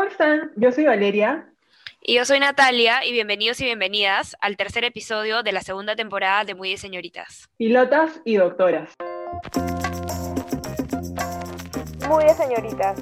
¿Cómo están? Yo soy Valeria. Y yo soy Natalia y bienvenidos y bienvenidas al tercer episodio de la segunda temporada de Muy de Señoritas. Pilotas y doctoras. Muy de Señoritas.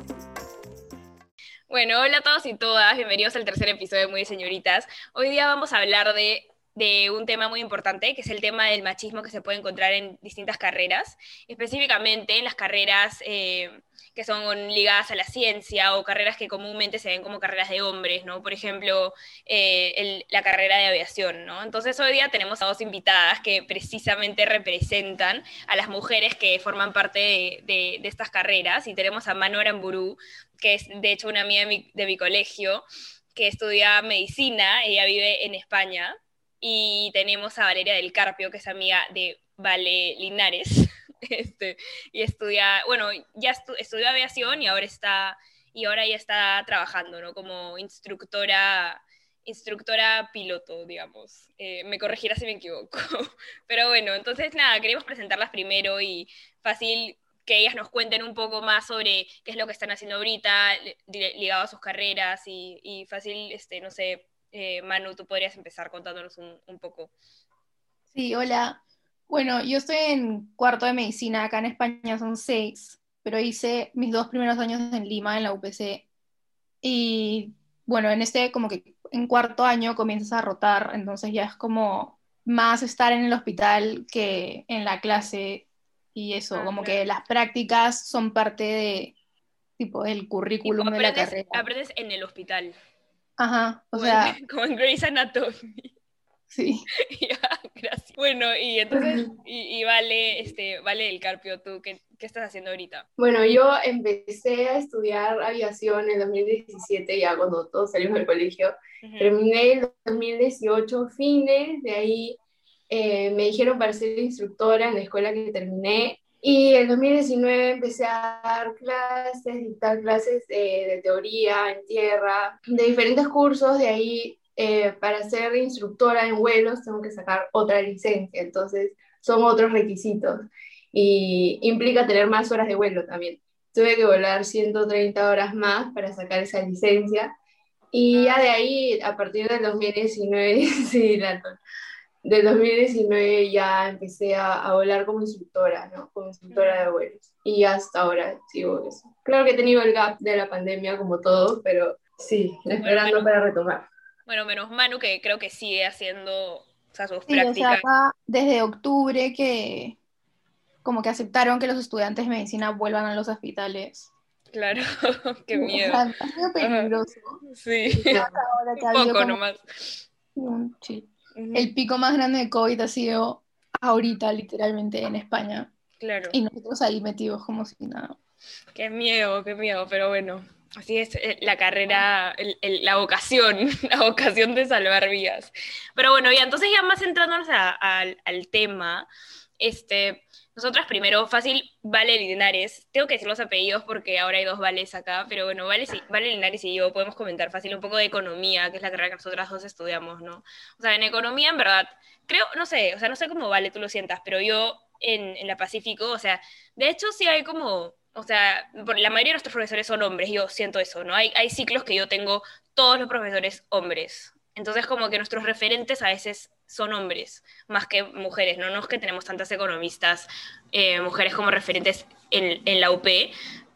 Bueno, hola a todos y todas, bienvenidos al tercer episodio de Muy de Señoritas. Hoy día vamos a hablar de de un tema muy importante, que es el tema del machismo que se puede encontrar en distintas carreras, específicamente en las carreras eh, que son ligadas a la ciencia o carreras que comúnmente se ven como carreras de hombres, ¿no? Por ejemplo, eh, la carrera de aviación, ¿no? Entonces hoy día tenemos a dos invitadas que precisamente representan a las mujeres que forman parte de, estas carreras y tenemos a Manu Aramburu, que es de hecho una amiga de mi, de mi colegio, que estudia medicina, ella vive en España, y tenemos a Valeria del Carpio, que es amiga de Vale Linares, este, y estudia, bueno, ya estudió aviación y ahora está, y ahora ya está trabajando, ¿no? Como instructora, instructora piloto, digamos. Eh, me corregirá si me equivoco. Pero bueno, entonces nada, queremos presentarlas primero y fácil que ellas nos cuenten un poco más sobre qué es lo que están haciendo ahorita, ligado a sus carreras y, y fácil, este, no sé, eh, Manu, tú podrías empezar contándonos un, poco. Sí, hola. Bueno, yo estoy en cuarto de medicina, acá en España son seis, pero hice mis dos primeros años en Lima, en la UPC. Y bueno, en este como que en cuarto año comienzas a rotar, entonces ya es como más estar en el hospital que en la clase y eso, ah, como que las prácticas son parte de tipo el currículum de la carrera. Aprendes en el hospital. Ajá, o sea. como en Grey's Anatomy. Sí. gracias. Bueno, y entonces, y, vale, este, vale el Carpio, ¿tú qué, qué, estás haciendo ahorita? Bueno, yo empecé a estudiar aviación en 2017, ya cuando todos salimos del colegio. Terminé en 2018, fines, de ahí eh, me dijeron para ser instructora en la escuela que terminé y en 2019 empecé a dar clases, dictar clases de teoría en tierra, de diferentes cursos, de ahí eh, para ser instructora en vuelos tengo que sacar otra licencia, entonces son otros requisitos. Y implica tener más horas de vuelo también. Tuve que volar 130 horas más para sacar esa licencia. Y ya de ahí, a partir del 2019, sí, la, del 2019 ya empecé a, volar como instructora, ¿no? Como instructora de vuelos. Y hasta ahora sigo eso. Claro que he tenido el gap de la pandemia como todo, pero sí, esperando para retomar. Bueno, menos Manu que creo que sigue haciendo o sea, sus prácticas. desde octubre que como que aceptaron que los estudiantes de medicina vuelvan a los hospitales. Claro, qué miedo. Es peligroso. Sí, un poco nomás. Sí el pico más grande de COVID ha sido ahorita, literalmente, en España. Claro. Y nosotros ahí metidos como si nada. Qué miedo, qué miedo, pero bueno, así es eh, la carrera, la vocación, la vocación de salvar vidas. Pero bueno, ya entonces ya más centrándonos al tema, este, nosotras primero, fácil, Vale Linares. Tengo que decir los apellidos porque ahora hay dos Vales acá, pero bueno, Vale, vale Linares y yo podemos comentar fácil un poco de economía, que es la carrera que nosotras dos estudiamos, ¿no? O sea, en economía, en verdad, creo, no sé, o sea, no sé cómo Vale tú lo sientas, pero yo en, en la Pacífico, o sea, de hecho sí hay como o sea, la mayoría de nuestros profesores son hombres, yo siento eso, ¿no? Hay, hay ciclos que yo tengo todos los profesores hombres. Entonces, como que nuestros referentes a veces son hombres más que mujeres, ¿no? No es que tenemos tantas economistas, eh, mujeres como referentes en, en la UP,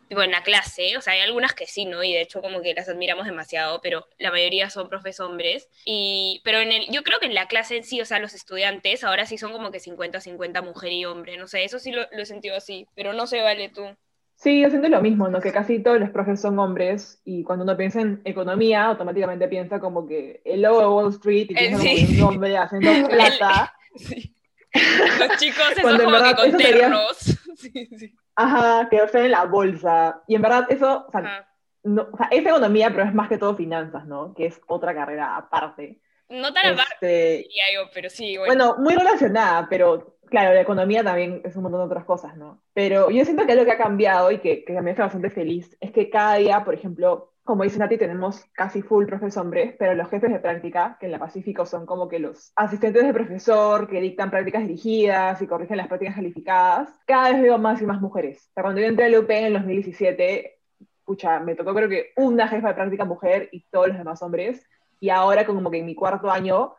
tipo en la clase, o sea, hay algunas que sí, ¿no? Y de hecho como que las admiramos demasiado, pero la mayoría son profes hombres. Y, pero en el, yo creo que en la clase en sí, o sea, los estudiantes ahora sí son como que 50-50 mujer y hombre, no sé, eso sí lo, lo he sentido así, pero no sé, vale tú. Sí, yo siento lo mismo, ¿no? Que casi todos los profes son hombres y cuando uno piensa en economía, automáticamente piensa como que el logo de Wall Street y piensa como un hombre haciendo plata. sí. Los chicos esos como que con ternos. sí, sí. Ajá, que están en la bolsa. Y en verdad eso, o sea, no, o sea, es economía, pero es más que todo finanzas, ¿no? Que es otra carrera aparte. No tan aparte, este, diría yo, pero sí. Bueno. bueno, muy relacionada, pero Claro, la economía también es un montón de otras cosas, ¿no? Pero yo siento que lo que ha cambiado y que, que me hace bastante feliz es que cada día, por ejemplo, como dice Nati, tenemos casi full profes hombres, pero los jefes de práctica, que en la Pacífico son como que los asistentes de profesor que dictan prácticas dirigidas y corrigen las prácticas calificadas, cada vez veo más y más mujeres. O sea, cuando yo entré al UP en el 2017, escucha, me tocó creo que una jefa de práctica mujer y todos los demás hombres, y ahora como que en mi cuarto año,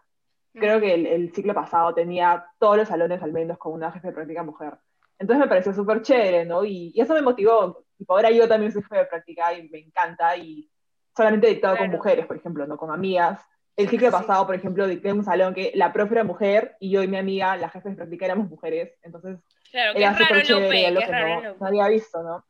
creo que el, el ciclo pasado tenía todos los salones al menos con una jefa de práctica mujer. Entonces me pareció súper chévere, ¿no? Y, y, eso me motivó. Y ahora yo también soy jefe de práctica y me encanta, y solamente he dictado con mujeres, por ejemplo, no con amigas. El ciclo pasado, por ejemplo, dicté un salón que la profe era mujer y yo y mi amiga, la jefe de práctica, éramos mujeres. Entonces, claro, era súper chévere, lo que no, no, había visto, ¿no?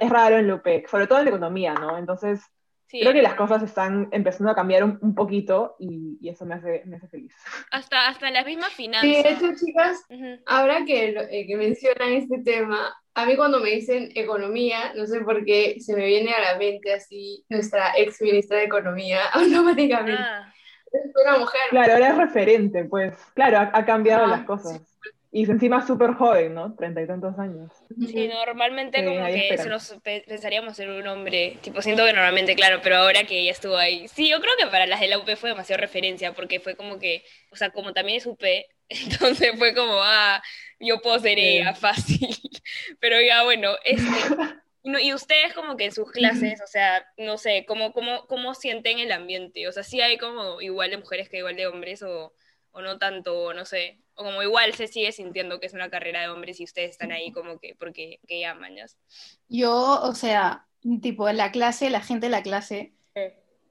Es raro en Lupe, sobre todo en la economía, ¿no? Entonces, creo que las cosas están empezando a cambiar un, un poquito y, y, eso me hace, me hace feliz. Hasta, hasta en las mismas finanzas. Sí, de hecho, chicas, ahora que, eh, que mencionan este tema, a mí cuando me dicen economía, no sé por qué, se me viene a la mente así nuestra ex ministra de Economía automáticamente. Ah una mujer. Claro, ahora es referente, pues. Claro, ha, cambiado las cosas. Y encima súper joven, ¿no? Treinta y tantos años. Sí, normalmente como que se nos pensaríamos en un hombre, tipo, siento que normalmente, claro, pero ahora que ella estuvo ahí. Sí, yo creo que para las de la UP fue demasiado referencia, porque fue como que, o sea, como también es UP, entonces fue como, ah, yo puedo ser ella, fácil. Pero ya, bueno, este, y ustedes como que en sus clases, o sea, no sé, ¿cómo, cómo, cómo sienten el ambiente? O sea, sí hay como igual de mujeres que igual de hombres o, o no tanto, no sé. O como igual se sigue sintiendo que es una carrera de hombres y ustedes están ahí como que porque que llaman. Yo, o sea, tipo en la clase, la gente de la clase,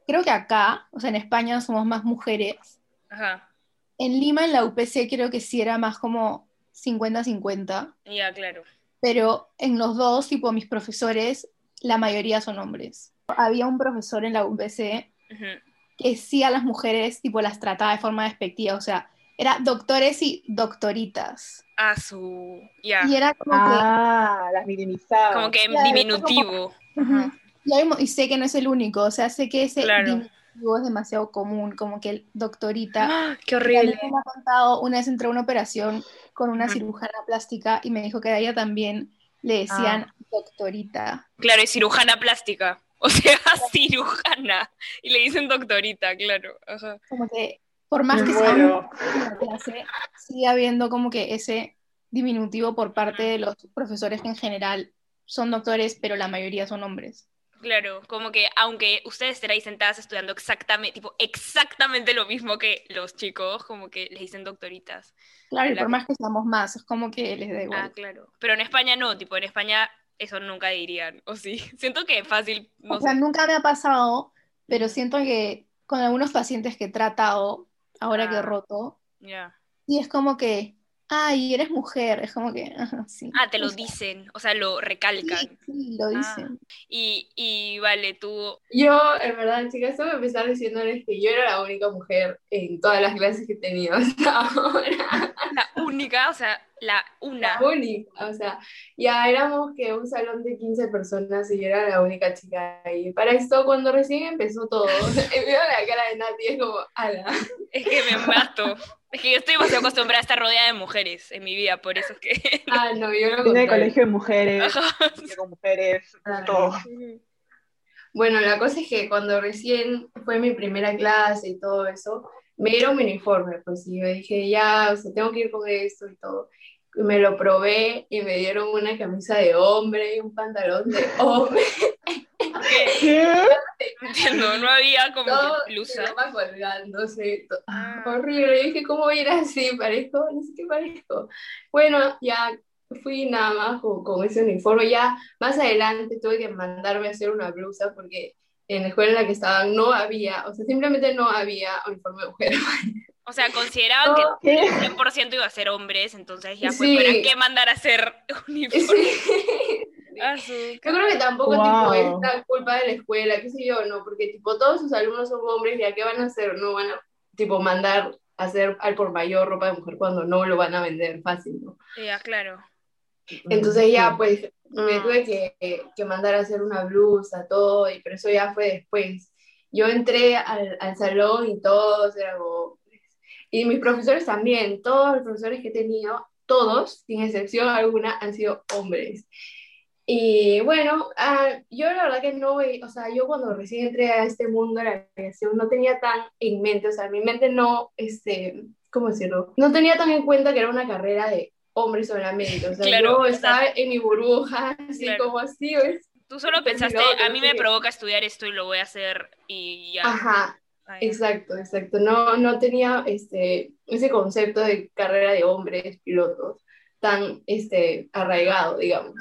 creo que acá, o sea, en España somos más mujeres. Ajá. En Lima, en la UPC, creo que sí era más como 50-50. Ya, claro pero en los dos, tipo, mis profesores, la mayoría son hombres. Había un profesor en la UBC que sí a las mujeres, tipo, las trataba de forma despectiva, o sea, era doctores y doctoritas. Ah, su... Ya. Y era como ah, las minimizaba. Como que diminutivo. y, sé que no es el único, o sea, sé que ese diminutivo es demasiado común, como que doctorita. ¡Ah, ¡Qué horrible! Me ha contado, una vez entró a una operación con una cirujana plástica y me dijo que a ella también le decían ah. doctorita. Claro, es cirujana plástica. O sea, cirujana. Y le dicen doctorita, claro. Como que, por más que sea una clase, sigue habiendo como que ese diminutivo por parte de los profesores que en general son doctores, pero la mayoría son hombres. Claro, como que aunque ustedes estén ahí sentadas estudiando exactamente, tipo, exactamente lo mismo que los chicos, como que les dicen doctoritas. Claro, y por más que seamos más, es como que les da igual. Ah, claro. Pero en España no, tipo, en España eso nunca dirían, o sí. Siento que es fácil. o sea, nunca me ha pasado, pero siento que con algunos pacientes que he tratado, ahora que ah, roto, ya. y es como que ay, eres mujer, es como que, sí. Ah, te lo dicen, o sea, lo recalcan. Sí, lo ah, dicen. y, y vale, tú... Yo, en verdad, chicas, tengo que empezar diciéndoles que yo era la única mujer en todas las clases que he tenido hasta ahora. La única, o sea, la una. La única, o sea, ya éramos que un salón de 15 personas y yo era la única chica ahí. Para esto, cuando recién empezó todo, veo la cara de Nati, es como, ala. Es que me mato. Es que yo estoy demasiado acostumbrada a estar rodeada de mujeres en mi vida, por eso es que... Ah, no, yo no Tiene colegio de mujeres, con mujeres, todo. Bueno, la cosa es que cuando recién fue mi primera clase y todo eso, me dieron mi uniforme, pues y yo dije, ya, o sea, tengo que ir con esto y todo. Y me lo probé y me dieron una camisa de hombre y un pantalón de hombre. ¿Qué? Entiendo, no había como todo blusa. colgándose, ah. horrible. Y dije, ¿cómo ir así? ¿Parezco? No sé qué parezco. Bueno, ya fui nada más con, con, ese uniforme. Ya más adelante tuve que mandarme a hacer una blusa porque en la escuela en la que estaba no había, o sea, simplemente no había uniforme de mujer. O sea, consideraban que el 100% iba a ser hombres, entonces ya fue, ¿para qué mandar a hacer uniforme? Ah, yo creo que tampoco tipo, es la culpa de la escuela, qué sé yo, no, porque tipo todos sus alumnos son hombres, ¿ya qué van a hacer? No van a tipo mandar a hacer al por mayor ropa de mujer cuando no lo van a vender fácil, ¿no? Ya, claro. Entonces ya pues me tuve que, que, mandar a hacer una blusa, todo, y pero eso ya fue después. Yo entré al, al salón y todos eran como... Y mis profesores también, todos los profesores que he tenido, todos, sin excepción alguna, han sido hombres. Y bueno, ah, yo la verdad que no, o sea, yo cuando recién entré a este mundo de la aviación no tenía tan en mente, o sea, mi mente no, este, ¿cómo decirlo? No tenía tan en cuenta que era una carrera de hombres solamente, o sea, yo estaba en mi burbuja, así como así, Tú solo pensaste, a mí me provoca estudiar esto y lo voy a hacer y ya. Ajá, Ah, exacto, exacto. No, no tenía este, ese concepto de carrera de hombres pilotos tan este, arraigado, digamos.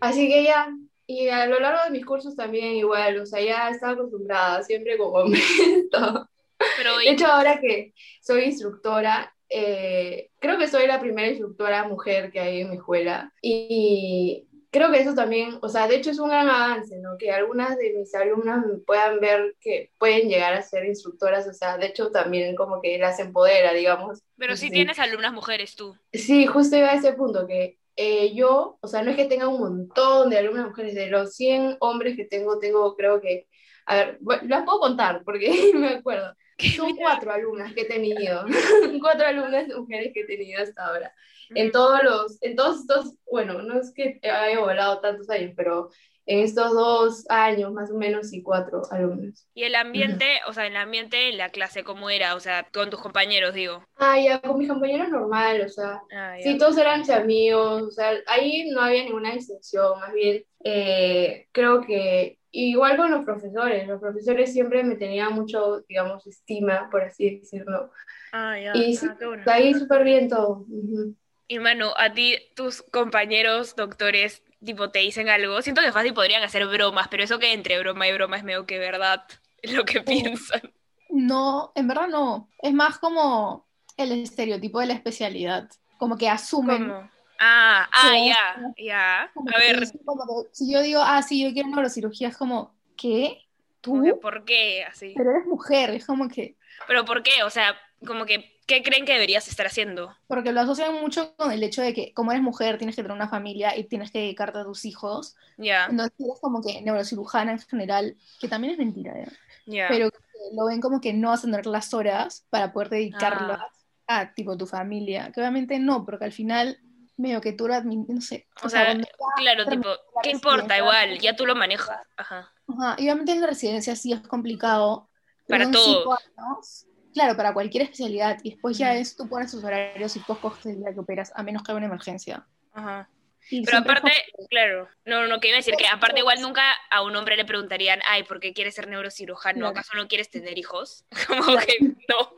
Así que ya, y a lo largo de mis cursos también igual, o sea, ya estaba acostumbrada, siempre con hombres, todo. Pero De hecho, ahora que soy instructora, eh, creo que soy la primera instructora mujer que hay en mi escuela y creo que eso también, o sea, de hecho es un gran avance, ¿no? Que algunas de mis alumnas puedan ver que pueden llegar a ser instructoras, o sea, de hecho también como que las empodera, digamos. pero sí Sí. tienes alumnas mujeres tú. Sí, justo iba a ese punto, que eh, yo, o sea, no es que tenga un montón de alumnas mujeres, de los 100 hombres que tengo, tengo creo que, a ver, bueno, las puedo contar porque me acuerdo. Son cuatro alumnas que he tenido, cuatro alumnas mujeres que he tenido hasta ahora. En todos los, en todos estos, bueno, no es que haya volado tantos años, pero en estos dos años más o menos y cuatro alumnos. Y el ambiente, o sea, el ambiente en la clase, ¿cómo era? O sea, con tus compañeros, digo. Ah, ya, con mis compañeros normal, o sea, Ah. Sí, todos eran mis amigos, o sea, ahí no había ninguna distinción, más bien eh, creo que igual con los profesores, los profesores siempre me tenían mucho, digamos, estima, por así decirlo, Ah, ya. y sí, Ah, qué bueno. ahí súper bien todo. ujú. Y Manu, a ti, tus compañeros doctores, tipo, te dicen algo. Siento que fácil podrían hacer bromas, pero eso que entre broma y broma es medio que verdad lo que piensan. No, en verdad no. Es más como el estereotipo de la especialidad. Como que asumen. ¿Cómo? Ah, ah, ya, ya. A ver, dicen como que si yo digo, ah, sí, yo quiero neurocirugía, es como, ¿qué? ¿Tú? ¿por qué así? Pero eres mujer, es como que, ¿Pero por qué? O sea, como que, ¿qué creen que deberías estar haciendo? porque lo asocian mucho con el hecho de que como eres mujer tienes que tener una familia y tienes que dedicarte a tus hijos. Ya, Entonces eres como que neurocirujana en general, que también es mentira, ¿eh? ya. pero lo ven como que no vas a tener las horas para poder dedicarlas Ah. a tipo tu familia, que obviamente no, porque al final medio que tú lo no sé, O sea, Claro, tipo, ¿qué importa? Igual, ya tú lo manejas. Ajá. Ajá, y obviamente en la residencia sí es complicado. Para todo. años, claro, para cualquier especialidad. Y después ya es, tú pones tus horarios y tú escoges el día que operas, a menos que haya una emergencia. Ajá. Pero aparte, claro, no, no, que iba a decir que aparte igual nunca a un hombre le preguntarían, ay, ¿por qué quieres ser neurocirujano? Claro. ¿Acaso no quieres tener hijos? Como que no.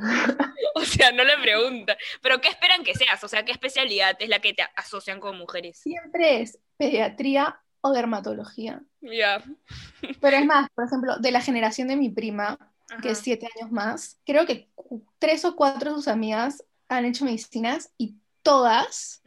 O sea, no le preguntan. Pero ¿qué esperan que seas? O sea, ¿qué especialidad es la que te asocian con mujeres? siempre es pediatría o dermatología. Ya. Pero es más, por ejemplo, de la generación de mi prima, que es siete años más, creo que tres o cuatro de sus amigas han hecho medicinas y todas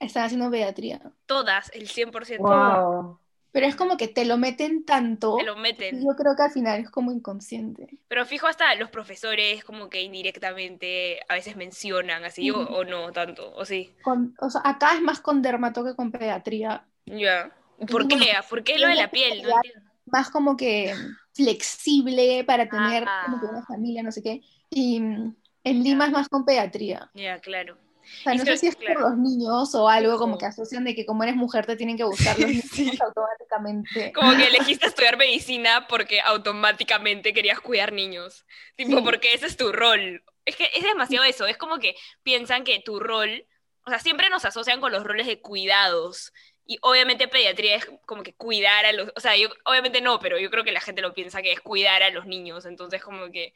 están haciendo pediatría. Todas, el 100%. Wow. Pero es como que te lo meten tanto, Te lo y meten. yo creo que al final es como inconsciente. Pero fijo hasta los profesores como que indirectamente a veces mencionan así o, no tanto, o sí. Con- o sea, acá es más con dermato que con pediatría. Ya. ¿Por Como- qué? ¿Por qué lo de la piel? No entiendo. Más como que flexible para tener Ah. como que una familia, no sé qué. Y mm, en Lima es más con pediatría. Ya, claro. O sea, no sé si es claro. por los niños o algo como que asocian de que como eres mujer te tienen que gustar los niños Sí. automáticamente. Como que elegiste estudiar medicina porque automáticamente querías cuidar niños. Tipo, Sí. porque ese es tu rol. Es que es demasiado eso. Es como que piensan que tu rol, o sea, siempre nos asocian con los roles de cuidados. Y obviamente pediatría es como que cuidar a los, o sea, yo obviamente no, pero yo creo que la gente lo piensa que es cuidar a los niños, entonces como que,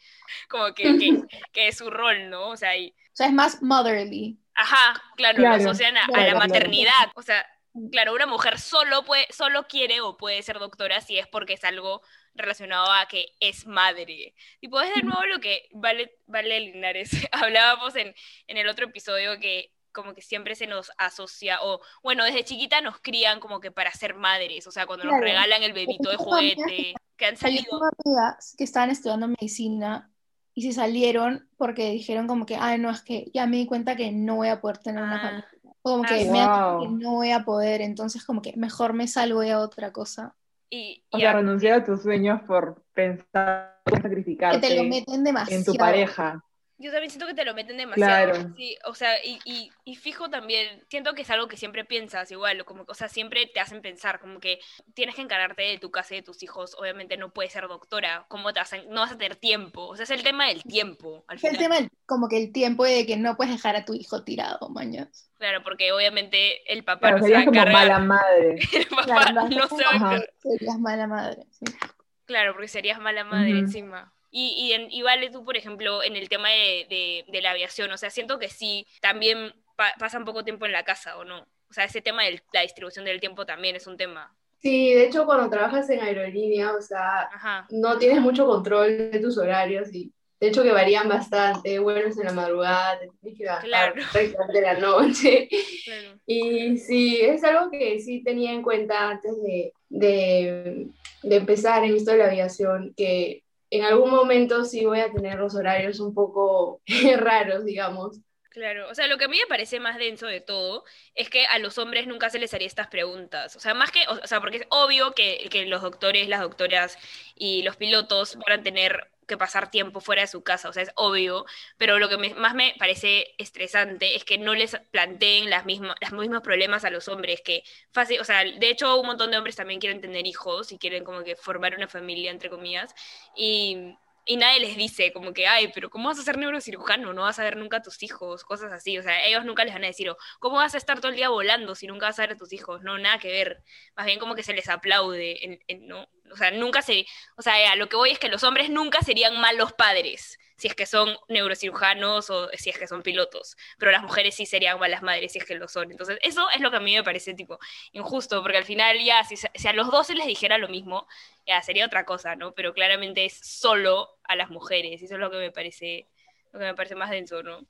como que, que, que es su rol, ¿no? O sea, y, O sea, es más motherly. Ajá, claro, Claro, lo asocian a, la claro. maternidad. O sea, claro, una mujer solo puede, solo quiere o puede ser doctora si es porque es algo relacionado a que es madre. Tipo, es de nuevo lo que Vale, vale Linares hablábamos en, en el otro episodio que como que siempre se nos asocia, o bueno, desde chiquita nos crían como que para ser madres, o sea, cuando nos Claro. regalan el bebito de juguete, que han yo salido... tengo amigas que estaban estudiando medicina y se salieron porque dijeron como que, ay, no, es que ya me di cuenta que no voy a poder tener una Ah. familia. O como Ah, que sí. me Wow. que no voy a poder, entonces como que mejor me salgo a otra cosa. Y, O y sea, a- renunciar a tus sueños por pensar en Que te lo sacrificarte meten demasiado. en tu pareja. Yo también siento que te lo meten demasiado. Claro. Sí, o sea, y, y, y fijo también, siento que es algo que siempre piensas igual, como, o sea, siempre te hacen pensar, como que tienes que encargarte de tu casa y de tus hijos, obviamente no puedes ser doctora, ¿cómo te hacen? No vas a tener tiempo, o sea, es el tema del tiempo, al Es el tema, como que el tiempo de que no puedes dejar a tu hijo tirado, mañas. Claro, porque obviamente el papá Claro, no se va a encargar. mala madre. El papá Claro, no haces se va a encargar. Serías mala madre. sí. Claro, porque serías mala madre encima. Y, y, en- y vale tú, por ejemplo, en el tema de, de, de la aviación, o sea, siento que sí, también pa- pasan poco tiempo en la casa, ¿o no? O sea, ese tema de la distribución del tiempo también es un tema. Sí, de hecho, cuando trabajas en aerolínea, o sea, Ajá, no tienes mucho control de tus horarios y de hecho que varían bastante, vuelves en la madrugada, te tienes que levantar Claro. de la noche. claro. Y sí, es algo que sí tenía en cuenta antes de, de, de empezar en esto de la aviación, que en algún momento sí voy a tener los horarios un poco raros, digamos. Claro, o sea, lo que a mí me parece más denso de todo es que a los hombres nunca se les haría estas preguntas. O sea, más que, o sea, porque es obvio que, que los doctores, las doctoras y los pilotos van a tener que pasar tiempo fuera de su casa, o sea, es obvio, pero lo que más me parece estresante es que no les planteen las mismas, los mismos problemas a los hombres, que fácil, o sea, de hecho un montón de hombres también quieren tener hijos y quieren como que formar una familia, entre comillas, y, y nadie les dice como que, ay, pero ¿cómo vas a ser neurocirujano? No vas a ver nunca a tus hijos, cosas así. O sea, ellos nunca les van a decir, o, ¿cómo vas a estar todo el día volando si nunca vas a ver a tus hijos? No, nada que ver. Más bien como que se les aplaude, en- ¿no? O sea, nunca se... O sea, a lo que voy es que los hombres nunca serían malos padres si es que son neurocirujanos o si es que son pilotos, pero las mujeres sí serían malas madres si es que lo son. Entonces, eso es lo que a mí me parece tipo injusto, porque al final ya, si, a los dos se les dijera lo mismo, ya sería otra cosa, ¿no? Pero claramente es solo a las mujeres, y eso es lo que me parece, lo que me parece más denso, ¿no?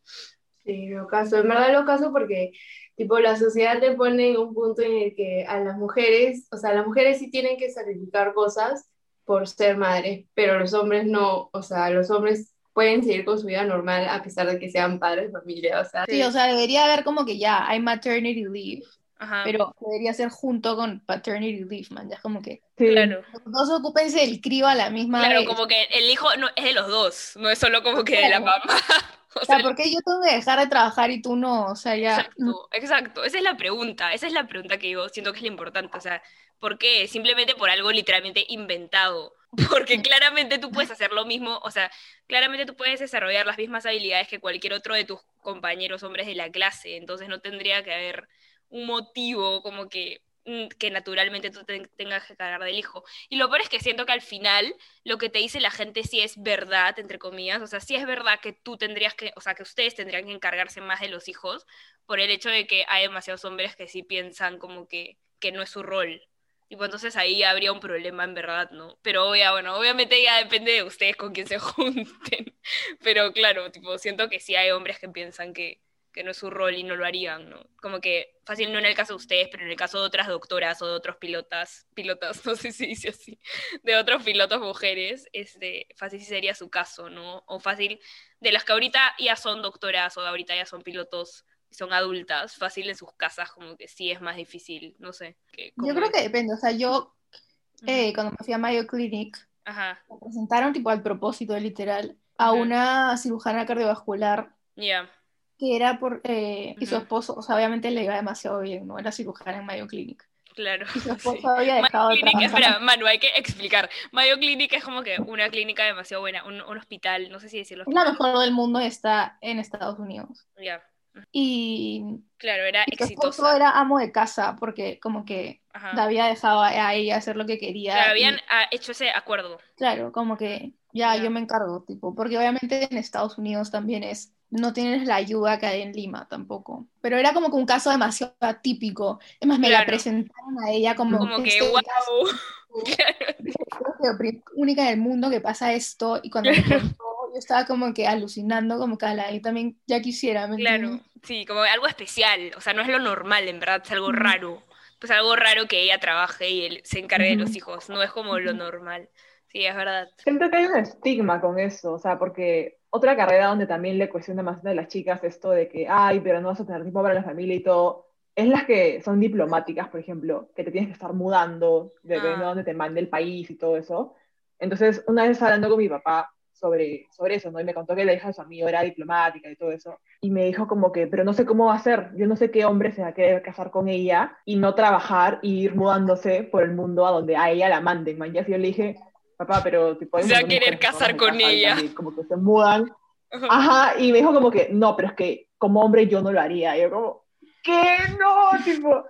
Sí, lo caso, en verdad lo caso porque tipo la sociedad te pone en un punto en el que a las mujeres, o sea, las mujeres sí tienen que sacrificar cosas por ser madres, pero los hombres no, o sea, los hombres pueden seguir con su vida normal a pesar de que sean padres de familia, o sea, Sí, o sea, debería haber como que ya hay maternity leave, Ajá. pero debería ser junto con paternity leave, man. Ya es como que Sí. Claro. los dos ocúpense del crío a la misma Claro, vez. como que el hijo no, es de los dos, no es solo como que de la Claro. mamá. O sea, ¿por qué yo tengo que dejar de trabajar y tú no? O sea, ya. Exacto, exacto. Esa es la pregunta. Esa es la pregunta que yo siento que es la importante. O sea, ¿por qué? Simplemente por algo literalmente inventado. Porque claramente tú puedes hacer lo mismo, o sea, claramente tú puedes desarrollar las mismas habilidades que cualquier otro de tus compañeros hombres de la clase. Entonces no tendría que haber un motivo como que que naturalmente tú te- tengas que cargar del hijo. Y lo peor es que siento que al final lo que te dice la gente sí es verdad, entre comillas, o sea, sí es verdad que tú tendrías que, o sea, que ustedes tendrían que encargarse más de los hijos por el hecho de que hay demasiados hombres que sí piensan como que, que no es su rol. Y pues entonces ahí habría un problema en verdad, ¿no? Pero ya, bueno, obviamente ya depende de ustedes con quién se junten. Pero claro, tipo, siento que sí hay hombres que piensan que, que no es su rol y no lo harían, ¿no? Como que fácil no en el caso de ustedes, pero en el caso de otras doctoras o de otros pilotas, pilotas, no sé si dice así, de otros pilotos mujeres, este, fácil sí sería su caso, ¿no? O fácil de las que ahorita ya son doctoras o ahorita ya son pilotos y son adultas, fácil en sus casas como que sí es más difícil, no sé. que Yo creo es. que depende. O sea, yo, eh, cuando me fui a Mayo Clinic, Ajá, me presentaron tipo al propósito, literal, a una cirujana cardiovascular ya. Que era por. eh, y su esposo, o sea, obviamente le iba demasiado bien, ¿no? Era cirujana en Mayo Clinic. Claro. Y su sí. esposo había Mayo dejado de Clinic, trabajar. espera, Manu, hay que explicar. Mayo Clinic es como que una clínica demasiado buena, un, un hospital, no sé si decirlo. Es la mejor del mundo, está en Estados Unidos. Ya, Y, claro, era y su esposo exitosa. era amo de casa porque como que Ajá. la había dejado a ella hacer lo que quería. Claro, y- habían ah, hecho ese acuerdo. claro, como que ya Ya. yo me encargo, tipo, porque obviamente en Estados Unidos también es, no tienes la ayuda que hay en Lima tampoco. Pero era como que un caso demasiado atípico. Es más, me la presentaron a ella como, Como que, este wow. caso, Claro. la única en el mundo que pasa esto y cuando me contó, yo estaba como que alucinando, como que ala, yo también ya quisiera, ¿me Claro, sí, como algo especial, o sea, no es lo normal, en verdad, es algo raro. Pues algo raro que ella trabaje y él se encargue de los hijos, no es como lo normal. Sí, es verdad. Siento que hay un estigma con eso, o sea, porque otra carrera donde también le cuestiona más a las chicas esto de que, ay, pero no vas a tener tiempo para la familia y todo, es las que son diplomáticas, por ejemplo, que te tienes que estar mudando, dependiendo de Ah. dónde te mande el país y todo eso. Entonces, una vez hablando con mi papá sobre, sobre eso, ¿no? Y me contó que la hija de su amigo era diplomática y todo eso. Y me dijo como que, pero no sé cómo va a ser, yo no sé qué hombre se va a querer casar con ella y no trabajar y ir mudándose por el mundo a donde a ella la manden, man. Y así yo le dije, papá, pero tipo... Se va a querer casar con ella. como que se mudan. Ajá, y me dijo como que, no, pero es que como hombre yo no lo haría. Y yo como, ¿qué? No, tipo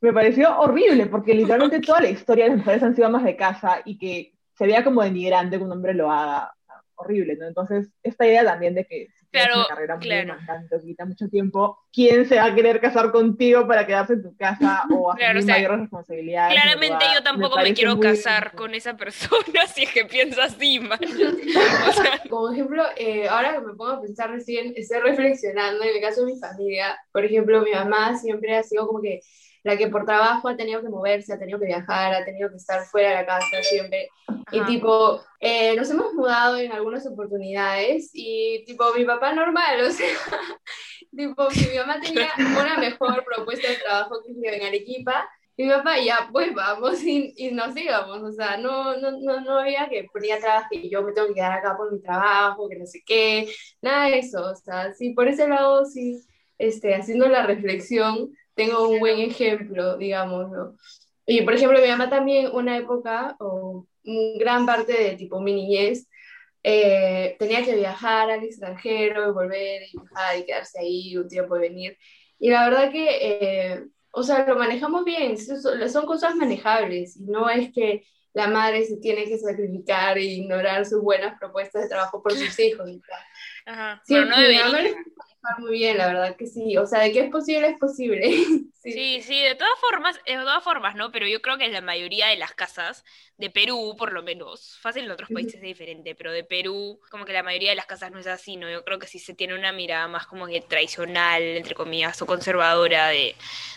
me pareció horrible, porque literalmente toda la historia de las mujeres han sido más de casa y que se vea como denigrante que un hombre lo haga. Horrible, ¿no? Entonces, esta idea también de que si claro, una carrera muy demandante, quita mucho tiempo, ¿quién se va a querer casar contigo para quedarse en tu casa o hacer claro, mayor responsabilidad? Claramente yo tampoco me, quiero casar con esa persona si es que piensa así, man. O sea, como ejemplo, eh, ahora que me pongo a pensar recién, estoy reflexionando en el caso de mi familia. Por ejemplo, mi mamá siempre ha sido como que la que por trabajo ha tenido que moverse, ha tenido que viajar, ha tenido que estar fuera de la casa siempre. Y tipo, eh, nos hemos mudado en algunas oportunidades y tipo, mi papá normal, o sea, tipo, mi mamá tenía una mejor propuesta de trabajo que en Arequipa. Y mi papá, ya, pues vamos y, y, nos íbamos, o sea, no, no, no, no había que ponía trabajo y yo me tengo que quedar acá por mi trabajo, que no sé qué, nada de eso, o sea, sí, por ese lado, sí, este, haciendo la reflexión, tengo un buen ejemplo, digamos, ¿no? Y por ejemplo, mi mamá también una época, o gran parte de tipo mi niñez, eh, tenía que viajar al extranjero y volver y viajar y quedarse ahí un tiempo y venir. Y la verdad que, eh, o sea, lo manejamos bien, son cosas manejables y no es que la madre se tiene que sacrificar e ignorar sus buenas propuestas de trabajo por sus hijos. Ajá. Sí, no debería muy bien, la verdad que sí. O sea, de que es posible, es posible. sí. sí, de todas formas, de todas formas, ¿no? Pero yo creo que en la mayoría de las casas de Perú, por lo menos, fácil en otros países es diferente, pero de Perú, como que la mayoría de las casas no es así, ¿no? Yo creo que sí se tiene una mirada más como que tradicional, entre comillas, o conservadora, de,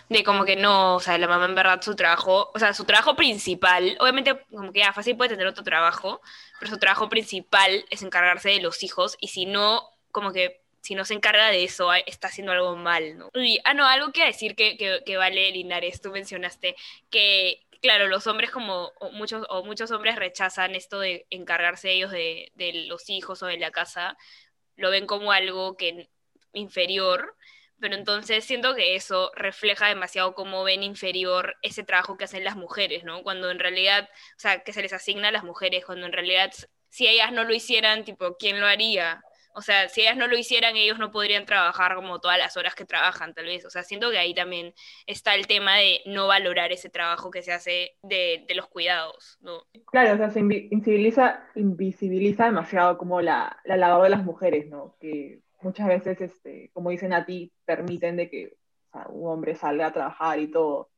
de como que no, o sea, la mamá en verdad su trabajo, o sea, su trabajo principal, obviamente como que ya fácil puede tener otro trabajo, pero su trabajo principal es encargarse de los hijos y si no, como que si no se encarga de eso, está haciendo algo mal, ¿no? ah, no, algo que decir que, que, vale, Linares, tú mencionaste que, claro, los hombres como muchos, o muchos hombres rechazan esto de encargarse ellos de, de los hijos o de la casa, lo ven como algo que inferior, pero entonces siento que eso refleja demasiado cómo ven inferior ese trabajo que hacen las mujeres, ¿no? Cuando en realidad, o sea, que se les asigna a las mujeres, cuando en realidad si ellas no lo hicieran, tipo, ¿quién lo haría? O sea, si ellas no lo hicieran, ellos no podrían trabajar como todas las horas que trabajan, tal vez. O sea, siento que ahí también está el tema de no valorar ese trabajo que se hace de, de los cuidados, ¿no? Claro, o sea, se invisibiliza, demasiado como la, la labor de las mujeres, ¿no? Que muchas veces, este, como dicen a ti, permiten de que un hombre salga a trabajar y todo.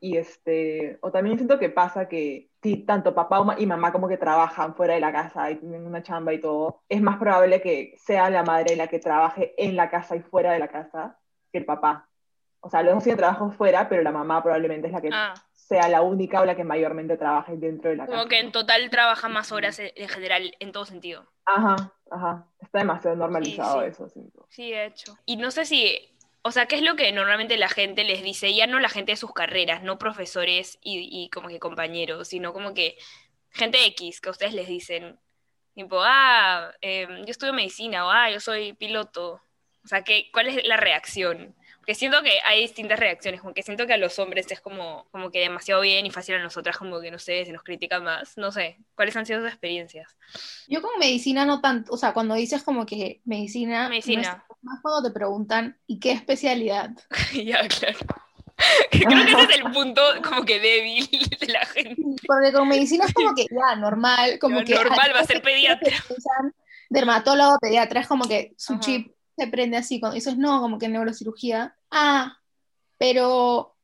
Y este, o también siento que pasa que si tanto papá y mamá como que trabajan fuera de la casa y tienen una chamba y todo, es más probable que sea la madre la que trabaje en la casa y fuera de la casa que el papá. O sea, los dos tienen trabajo fuera, pero la mamá probablemente es la que ah. sea la única o la que mayormente trabaje dentro de la casa. Como que en total trabaja más horas en general, en todo sentido. Ajá, ajá. Está demasiado normalizado eso. Siento. Sí, de hecho. Y no sé si o sea, ¿qué es lo que normalmente la gente les dice? Ya no la gente de sus carreras, no profesores y, como que compañeros, sino como que gente X que ustedes les dicen, tipo, ah, em, yo estudio medicina, o ah, yo soy piloto. O sea, ¿qué, ¿cuál es la reacción? que siento que hay distintas reacciones, como que siento que a los hombres es como, como que demasiado bien y fácil a nosotras como que no sé, se nos critica más, no sé, ¿cuáles han sido sus experiencias? Yo con medicina no tanto, o sea, cuando dices como que medicina, medicina. Más cuando te preguntan, ¿y qué especialidad? ya, claro. Creo que ese es el punto como que débil de la gente. Porque con medicina es como que ya, normal, como que... Normal, va a ser pediatra. Dermatólogo, pediatra, es como que su chip se prende así, cuando dices no, como que neurocirugía, ah, pero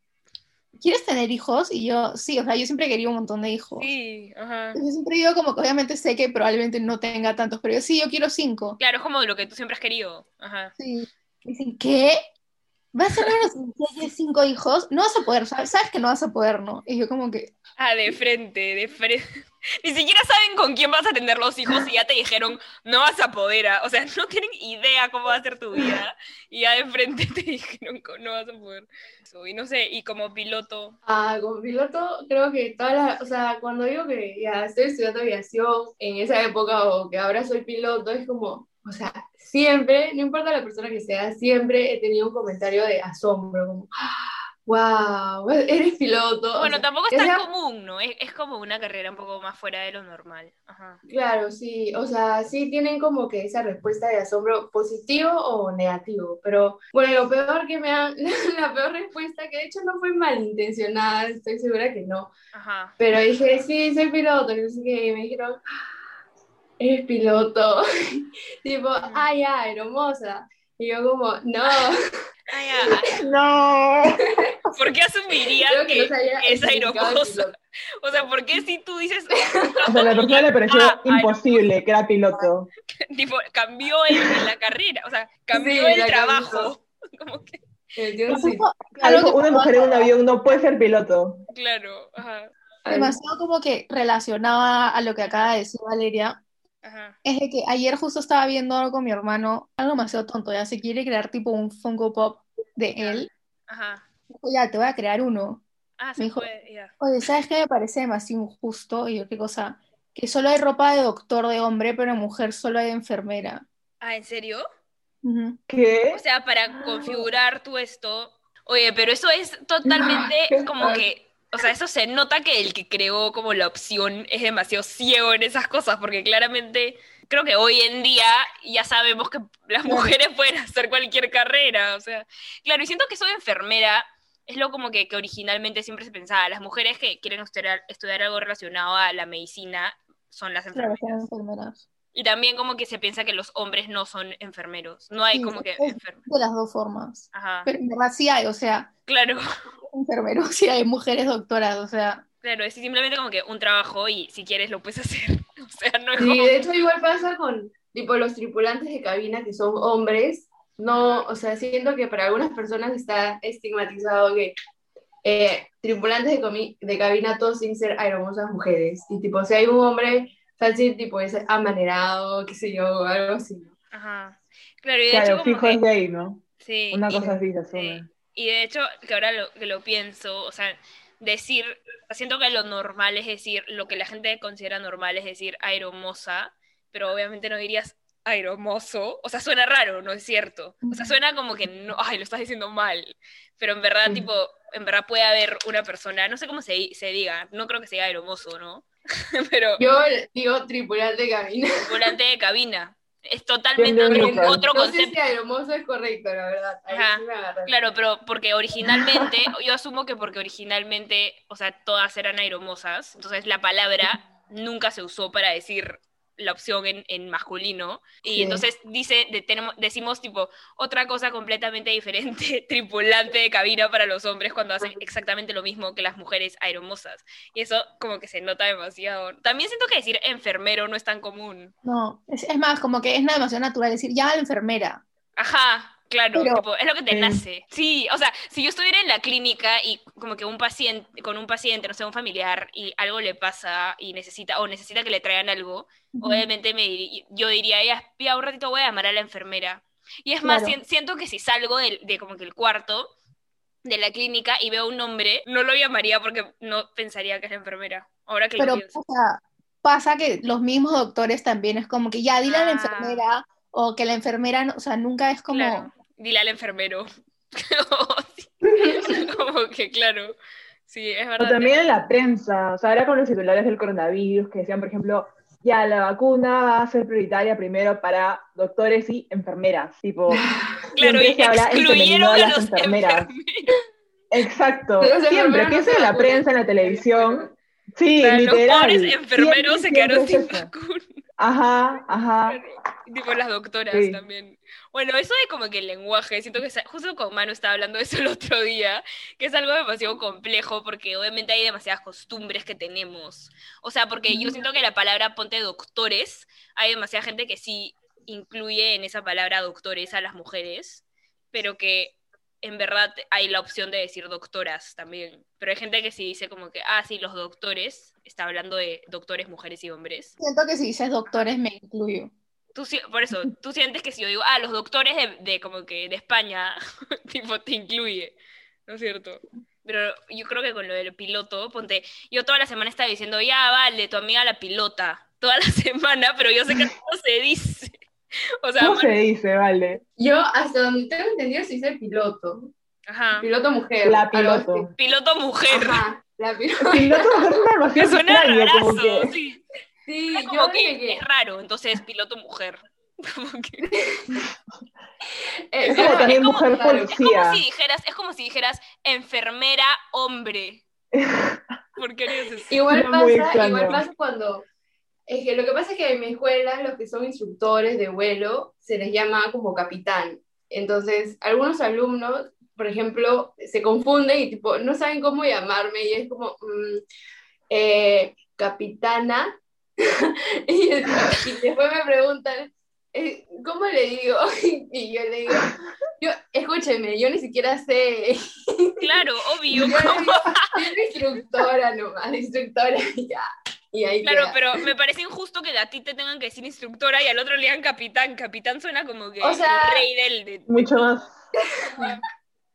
¿quieres tener hijos? Y yo, sí, o sea, yo siempre quería un montón de hijos. Sí, ajá. Yo siempre digo como que obviamente sé que probablemente no tenga tantos, pero yo sí, yo quiero cinco. Claro, es como lo que tú siempre has querido. Ajá. Sí. Dicen, ¿qué? vas a tener cinco hijos, no vas a poder, sabes que no vas a poder, ¿no? Y yo como que... Ah, de frente, de frente. Ni siquiera saben con quién vas a tener los hijos y ya te dijeron, no vas a poder, ah". o sea, no tienen idea cómo va a ser tu vida y ya de frente te dijeron que no vas a poder. Y no sé, y como piloto. Ah, como piloto creo que todas las, o sea, cuando digo que ya estoy estudiando aviación en esa época o que ahora soy piloto, es como, o sea, siempre, no importa la persona que sea, siempre he tenido un comentario de asombro, como, wow, eres piloto. Bueno, tampoco es tan común, ¿no? Es, como una carrera un poco más fuera de lo normal. Claro, sí, o sea, sí tienen como que esa respuesta de asombro positivo o negativo, pero bueno, lo peor que me han, la peor respuesta, que de hecho no fue malintencionada, estoy segura que no, Ajá. pero dije, sí, soy piloto, y me dijeron, eres piloto. tipo, ay, ya, hermosa. Y yo como, no. Ay, no. ¿Por qué asumiría que, es aeromosa? O sea, ¿por qué si tú dices... o sea, a la persona le pareció ah, imposible que era piloto. tipo, cambió el, la carrera, o sea, cambió el trabajo. como que... una mujer en un avión no puede ser piloto. Claro, ajá. Demasiado como que relacionaba a lo que acaba de decir Valeria, es de que ayer justo estaba viendo algo con mi hermano, algo demasiado tonto, ya se quiere crear tipo un Funko Pop de él. Ajá. ya, te voy a crear uno. Ah, me dijo, oye, ¿sabes qué me parece demasiado injusto? Y yo, ¿qué cosa? Que solo hay ropa de doctor de hombre, pero de mujer solo hay de enfermera. Ah, ¿en serio? ¿Qué? O sea, para configurar tú esto. Oye, pero eso es totalmente como que o sea, eso se nota que el que creó como la opción es demasiado ciego en esas cosas, porque claramente creo que hoy en día ya sabemos que las mujeres pueden hacer cualquier carrera, o sea, claro, y siento que soy enfermera es lo como que, que originalmente siempre se pensaba, las mujeres que quieren estudiar, estudiar algo relacionado a la medicina son las enfermeras. Y también como que se piensa que los hombres no son enfermeros. No hay como que enfermeros. De las dos formas. Ajá. Pero en verdad sí hay, o sea. Claro. Enfermeros, sí hay mujeres doctoras, o sea. Claro, es simplemente como que un trabajo y si quieres lo puedes hacer. O sea, no es Sí, de hecho igual pasa con tipo los tripulantes de cabina que son hombres. No, o sea, siento que para algunas personas está estigmatizado que eh, tripulantes de, de cabina todos sin ser aeromosas mujeres. Y tipo, si hay un hombre fácil, tipo, es amanerado, qué sé yo, algo así. Ajá. Claro, y de hecho, como fijo es gay, ¿no? Sí. Una cosa así se asume. Y de hecho, que ahora lo, que lo pienso, o sea, decir, siento que lo normal es decir, lo que la gente considera normal es decir aeromosa, pero obviamente no dirías aeromoso, o sea, suena raro, ¿no es cierto? O sea, suena como que no, ay, lo estás diciendo mal, pero en verdad, tipo, en verdad puede haber una persona, no sé cómo se, se diga, no creo que sea aeromoso, ¿no? Pero, Yo digo tripulante de cabina. Tripulante de cabina. Es totalmente otro, concepto. No sé si es correcto, la verdad. claro, pero porque originalmente, yo asumo que porque originalmente, o sea, todas eran aeromosas, entonces la palabra nunca se usó para decir la opción en, en masculino. Y entonces dice, de, tenemos, decimos tipo otra cosa completamente diferente, tripulante de cabina para los hombres cuando hacen exactamente lo mismo que las mujeres aeromosas. Y eso como que se nota demasiado. También siento que decir enfermero no es tan común. No, es, es más, como que es demasiado natural decir ya la enfermera. Ajá, Claro, es lo que te nace. Sí, o sea, si yo estuviera en la clínica y como que un paciente, con un paciente, no sé, un familiar, y algo le pasa y necesita, o necesita que le traigan algo, obviamente me, yo diría, ya, un ratito voy a llamar a la enfermera. Y es más, siento que si salgo de, de, como que el cuarto de la clínica y veo un nombre, no lo llamaría porque no pensaría que es la enfermera. Ahora que Pero lo pienso. Pasa, pasa que los mismos doctores también es como que ya dile a la ah. enfermera o que la enfermera, o sea, nunca es como... Dile al enfermero. como que, claro. Sí, es verdad. O también en la prensa, o sea, era con los titulares del coronavirus que decían, por ejemplo, ya la vacuna va a ser prioritaria primero para doctores y enfermeras. Tipo, claro, y excluyeron a las enfermeras. Exacto, siempre, que sea la prensa, en la televisión. Sí, literal. Los pobres enfermeros se quedaron sin vacuna. Ajá, ajá. Tipo las doctoras también. Bueno, eso de como que el lenguaje, siento que justo con Manu estaba hablando de eso el otro día, que es algo demasiado complejo porque obviamente hay demasiadas costumbres que tenemos. O sea, porque yo siento que la palabra ponte doctores, hay demasiada gente que sí incluye en esa palabra doctores a las mujeres, pero que en verdad hay la opción de decir doctoras también. Pero hay gente que sí dice como que, ah, sí, los doctores, está hablando de doctores, mujeres y hombres. Siento que si dices doctores me incluyo. Tú, por eso, tú sientes que si yo digo, ah, los doctores de, de como que de España, tipo, te incluye, ¿no es cierto? Pero yo creo que con lo del piloto, ponte, yo toda la semana estaba diciendo, ya, vale, tu amiga la pilota, toda la semana, pero yo sé que no se dice. O sea, ¿Cómo se dice, vale? Yo, hasta donde tengo entendido, se dice piloto. Ajá. Piloto mujer. La piloto. Piloto mujer. Ajá, la piloto. Piloto mujer es suena rarazo, que... sí. Sí, Es yo como que, es raro, entonces piloto mujer. Como que- eh, Es como también es como- mujer Es como policía. si dijeras, es como si dijeras enfermera hombre. ¿Por qué harías eso? Igual pasa, igual pasa cuando... Es que lo que pasa es que en mi escuela los que son instructores de vuelo se les llama como capitán. Entonces, algunos alumnos, por ejemplo, se confunden y tipo, no saben cómo llamarme y es como, mm, eh, capitana. y, y después me preguntan, eh, ¿cómo le digo? y yo le digo, yo, escúcheme, yo ni siquiera sé Claro, obvio. yo le como- digo, soy instructora nomás, instructora y ya. Y ahí Claro, queda. pero me parece injusto que a ti te tengan que decir instructora y al otro le digan capitán. Capitán suena como que O sea- el rey del... de- Mucho más.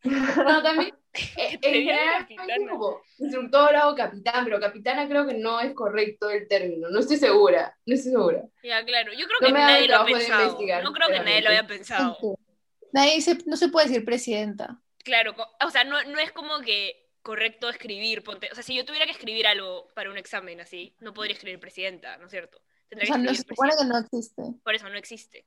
No, también, en capitana. como instructora o capitán, pero capitana creo que no es correcto el término, no estoy segura, no estoy segura. Ya, claro. Yo creo No que nadie lo ha pensado. investigar, No creo que nadie lo haya pensado. Nadie dice, no se puede decir presidenta. Claro, o sea, no, no es como que correcto escribir, ponte, o sea, si yo tuviera que escribir algo para un examen así, no podría escribir presidenta, ¿no es cierto? O sea, que no se supone que no existe. Por eso no existe.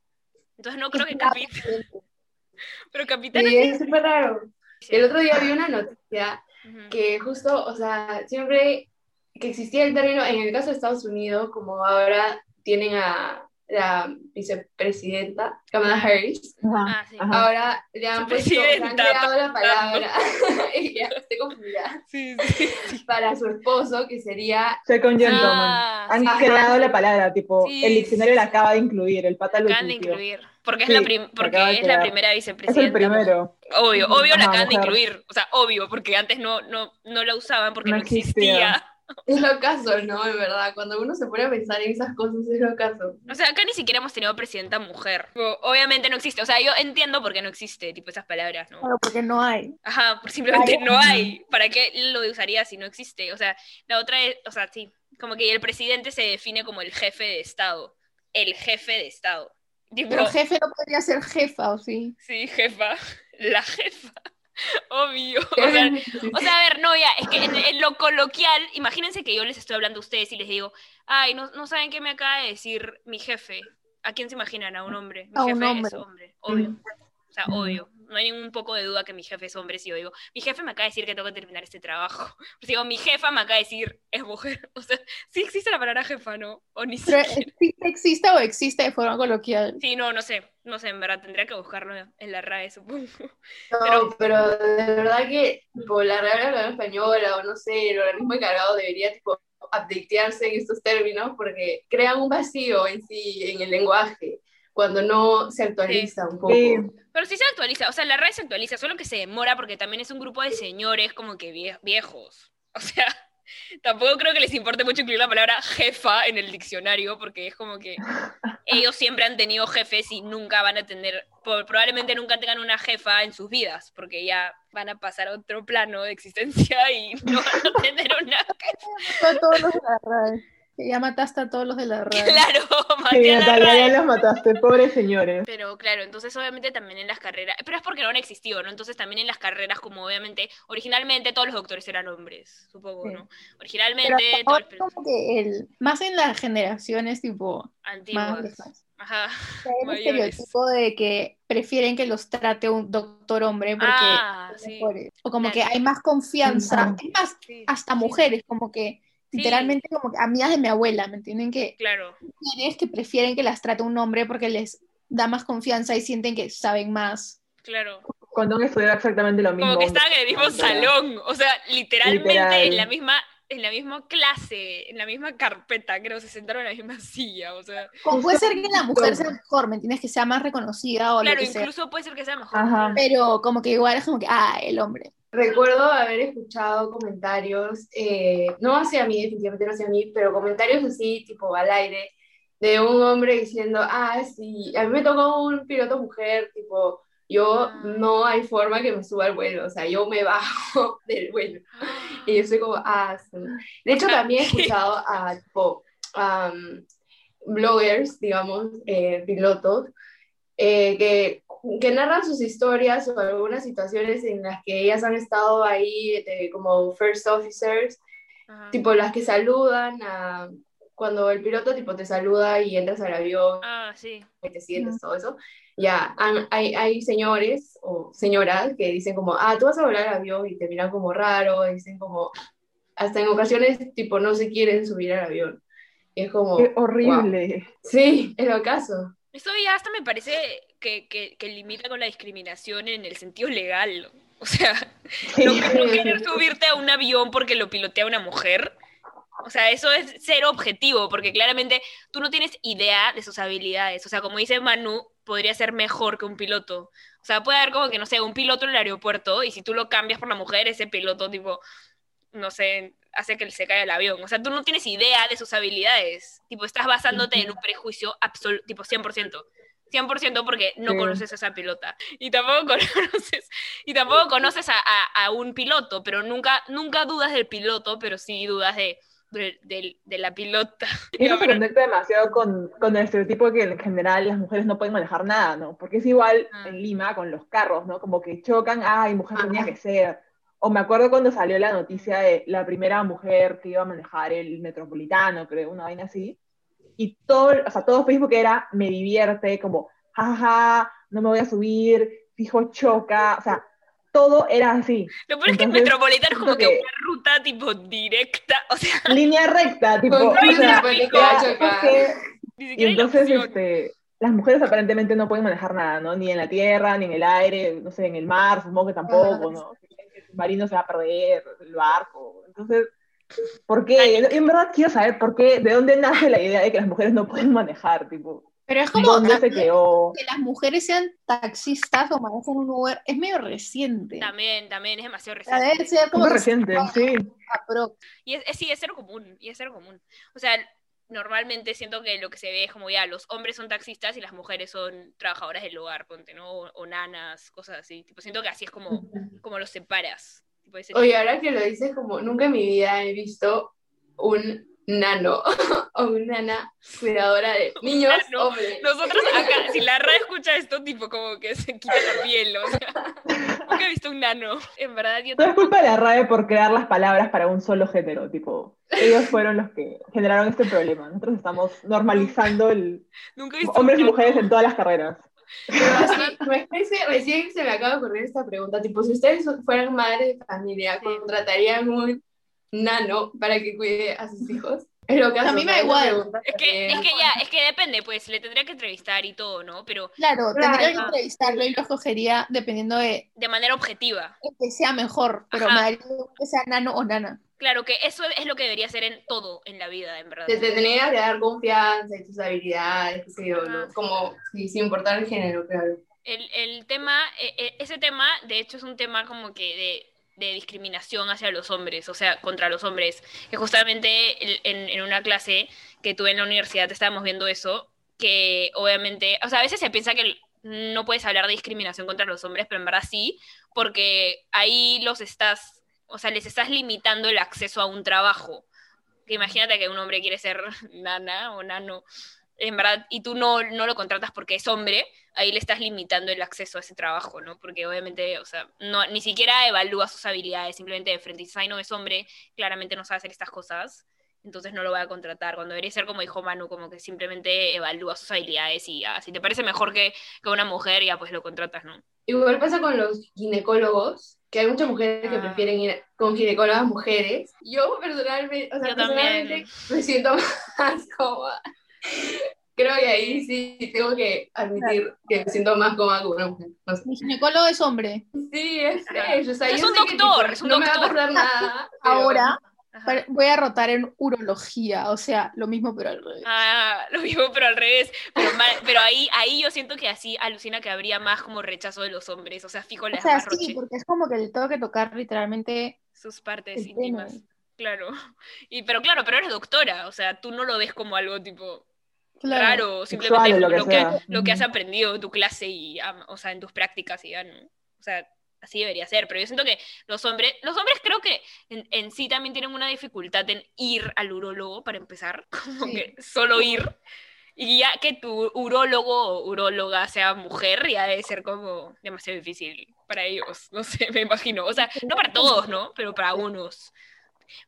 Entonces no creo que capitán, pero capitán Sí, es súper raro. El otro día vi una noticia que justo, o sea, siempre que existía el término, en el caso de Estados Unidos, como ahora tienen a la vicepresidenta, Kamala Harris, Ah, sí. ahora le han puesto, le han creado la palabra, ya estoy confundida, Sí, sí. para su esposo, que sería Second gentleman. Ah, Han sí. creado la palabra, tipo, Sí, el diccionario sí, la acaba de incluir, el pata lo incluyó. incluir. Porque es Sí, la, prim- porque de es la primera Es vicepresidenta. el primero. Obvio, obvio la acaban de mujer. incluir. O sea, obvio, porque antes no, no, no la usaban porque no, No existía. existía. Es lo caso, ¿no? En verdad, cuando uno se pone a pensar en esas cosas, es lo caso. O sea, acá ni siquiera hemos tenido presidenta mujer. Obviamente no existe. O sea, yo entiendo por qué no existe, tipo, esas palabras, ¿no? Claro, porque no hay. Ajá, por- simplemente no hay. ¿Para qué lo usaría si no existe? O sea, la otra es, o sea, sí, como que el presidente se define como el jefe de Estado. El jefe de Estado. Pero jefe no podría ser jefa, ¿o sí? sí, jefa. La jefa. Obvio. O sea, O sea, a ver, no, ya, es que en, en lo coloquial, imagínense que yo les estoy hablando a ustedes y les digo, ay, no, no saben qué me acaba de decir mi jefe. ¿A quién se imaginan? A un hombre. Mi A un jefe hombre. es hombre, obvio. O sea, obvio. No hay ningún poco de duda que mi jefe es hombre si yo digo, mi jefe me acaba de decir que tengo que terminar este trabajo. Pues digo, mi jefa me acaba de decir, es mujer. O sea, sí existe la palabra jefa, ¿no? O ni Pero siquiera. ¿existe, o existe de forma coloquial? Sí, no, no sé. No sé, en verdad, tendría que buscarlo en la RAE, supongo. No, Pero- pero, de verdad que tipo, la Real Academia Española o no sé, el organismo encargado debería tipo, updatearse en estos términos porque crean un vacío en sí, en el lenguaje, cuando no se actualiza un poco. Sí. Pero sí se actualiza, o sea, la red se actualiza, solo que se demora porque también es un grupo de señores como que vie- viejos. O sea, tampoco creo que les importe mucho incluir la palabra jefa en el diccionario porque es como que ellos siempre han tenido jefes y nunca van a tener, probablemente nunca tengan una jefa en sus vidas porque ya van a pasar a otro plano de existencia y no van a tener una A todos los Que ya mataste a todos los de la RAE. Claro, Sí, maté a la RAE. ya los mataste, pobres señores. Pero claro, entonces obviamente también en las carreras, pero es porque no han existido, ¿no? Entonces también en las carreras, como obviamente, originalmente todos los doctores eran hombres, supongo, Sí. ¿no? Pero Originalmente, todos ahora como que el, más en las generaciones tipo más antiguos. lejanas, Ajá. hay el mayores. estereotipo de que prefieren que los trate un doctor hombre porque Ah, sí. O como Claro. que hay más confianza. Es más, sí, hasta sí, mujeres, como que Sí. literalmente como que amigas de mi abuela, ¿me entienden? Que Claro. mujeres que prefieren que las trate un hombre porque les da más confianza y sienten que saben más. Claro. Cuando han estudiado exactamente lo mismo. Como que estaban en el mismo salón. O sea, literalmente Literal. en la misma en la misma clase, en la misma carpeta, creo, se sentaron en la misma silla, o sea. Como puede ser que la mujer sea mejor, ¿me entiendes? Que sea más reconocida o Claro, lo que sea. incluso puede ser que sea mejor. Ajá. Pero como que igual es como que, ah, el hombre. Recuerdo haber escuchado comentarios, eh, no hacia mí, definitivamente no hacia mí, pero comentarios así, tipo al aire, de un hombre diciendo, ah, sí, a mí me tocó un piloto mujer, tipo, yo Ah. no hay forma que me suba al vuelo, o sea, yo me bajo del vuelo. Y yo soy como, ah, sí. De hecho, también he escuchado a, tipo, am, bloggers, digamos, eh, pilotos, eh, que, que narran sus historias o algunas situaciones en las que ellas han estado ahí eh, como first officers, Ajá. tipo las que saludan a, cuando el piloto tipo te saluda y entras al avión Ah, sí. y te sientes, todo eso. Ya, hay, hay señores o señoras que dicen como, ah, tú vas a volar al avión y te miran como raro, dicen como, hasta en ocasiones tipo no se quieren subir al avión. Y es como, Qué wow. horrible. Sí, es lo caso. Eso ya hasta me parece que, que, que limita con la discriminación en el sentido legal. O sea, no, no querer subirte a un avión porque lo pilotea una mujer. O sea, eso es cero objetivo, porque claramente tú no tienes idea de sus habilidades. O sea, como dice Manu, podría ser mejor que un piloto. O sea, puede haber como que, no sé, un piloto en el aeropuerto y si tú lo cambias por la mujer, ese piloto, tipo, no sé, hace que se caiga el avión. O sea, tú no tienes idea de sus habilidades. Tipo, estás basándote en un prejuicio absoluto, tipo 100%. 100% porque no Sí. conoces a esa pilota. Y tampoco conoces, y tampoco conoces a, a- a un piloto, pero nunca, nunca dudas del piloto, pero sí dudas de, de, de- de la pilota. Y eso se conecta demasiado con, con el estereotipo de que en general las mujeres no pueden manejar nada, ¿no? Porque es igual Ah. en Lima con los carros, ¿no? Como que chocan, ay, mujer Ajá. tenía que ser. O me acuerdo cuando salió la noticia de la primera mujer que iba a manejar el metropolitano, creo, una vaina así. Y todo, o sea, todo Facebook era, me divierte, como, jaja, no me voy a subir, fijo choca, o sea, todo era así. Lo peor es que metropolitano es como que, que- una ruta tipo directa, o sea, Línea recta, tipo, Con o sea, porque- Y entonces, este, las mujeres aparentemente no pueden manejar nada, ¿no? Ni en la tierra, ni en el aire, no sé, en el mar, supongo que tampoco, ¿no? El submarino se va a perder, el barco. Entonces, ¿por qué? En verdad quiero saber por qué, de dónde nace la idea de que las mujeres no pueden manejar, tipo, Pero es como ¿dónde se quedó? que las mujeres sean taxistas o manejen un Uber, es medio reciente. También, también es demasiado sea, reciente. debe ser como Súper reciente, sí. Y es, es- sí, es cero común, y es cero común. O sea, normalmente siento que lo que se ve es como ya, los hombres son taxistas y las mujeres son trabajadoras del hogar, ponte, ¿no? O, o nanas, cosas así. Tipo, siento que así es como, como los separas. Tipo, ese Oye, ahora que lo dices, como nunca en mi vida he visto un nano o una nana cuidadora de niños hombres. Nosotros acá, si la RA escucha esto, tipo como que se quita la piel, o sea, nunca he visto un nano. En verdad, yo No es culpa de la RAE por crear las palabras para un solo género, tipo, ellos fueron los que generaron este problema. Nosotros estamos normalizando el Nunca he visto hombres y mujeres en todas las carreras. Pero así, recién se me acaba de ocurrir esta pregunta, tipo, si ustedes fueran madres de familia. ¿contratarían un nano para que cuide a sus hijos? Es lo que A mí me da igual. Es que, es que ya, es que depende, pues, le tendría que entrevistar y todo, ¿no? Pero Claro, Claro. tendría que entrevistarlo y lo escogería dependiendo de de manera objetiva. que sea mejor, pero Ajá. me daría que sea nano o nana. Claro que eso es lo que debería ser en todo en la vida, en verdad. Te tendrías que dar confianza en tus habilidades, qué sé yo, ¿no? Ajá. Como, sí, sin importar el género, claro. El, el tema, eh, eh, ese tema, de hecho, es un tema como que de, de discriminación hacia los hombres, o sea, contra los hombres. Que justamente en una clase que tuve en la universidad estábamos viendo eso, que obviamente, o sea, a veces se piensa que no puedes hablar de discriminación contra los hombres, pero en verdad sí, porque ahí los estás, o sea, les estás limitando el acceso a un trabajo. Que imagínate que un hombre quiere ser nana o nano, en verdad, y tú no, no lo contratas porque es hombre, ahí le estás limitando el acceso a ese trabajo, ¿no? Porque obviamente, o sea, no, ni siquiera evalúa sus habilidades, simplemente de frente dices, ay, no es hombre, claramente no sabe hacer estas cosas, entonces no lo voy a contratar. Cuando debería ser como dijo Manu, como que simplemente evalúa sus habilidades y ya, si te parece mejor que, que una mujer, ya pues lo contratas, ¿no? Igual pasa con los ginecólogos, que hay muchas mujeres que Ah. prefieren ir con ginecólogas mujeres. Yo personalmente, o sea, Yo también. personalmente me siento más cómoda. Creo que ahí sí tengo que admitir que me siento más cómoda con una mujer. No sé. Mi ginecólogo es hombre. Sí, es Claro. fresh, o sea, Es un que, doctor, tipo, es un no me va a doctor. pasar nada. pero- Ahora, Ajá. Voy a rotar en urología, o sea, lo mismo pero al revés. Ah, lo mismo, pero al revés. Pero, mal- pero ahí, ahí yo siento que así alucina que habría más como rechazo de los hombres. O sea, fijo O les sea, sí, roche porque es como que le tengo que tocar literalmente sus partes íntimas. pene. Claro. Y, pero claro, pero eres doctora. O sea, tú no lo ves como algo tipo Claro. raro. Simplemente Sexual o lo, lo que que, lo que has aprendido en tu clase y, o sea, en tus prácticas y ya, ¿no? O sea, así debería ser. Pero yo siento que los hombres, los hombres creo que en, en sí también tienen una dificultad en ir al urólogo para empezar. Como Sí. que solo ir. Y ya que tu urólogo o uróloga sea mujer, ya debe ser como demasiado difícil para ellos. No sé, me imagino. O sea, no para todos, ¿no? Pero para unos.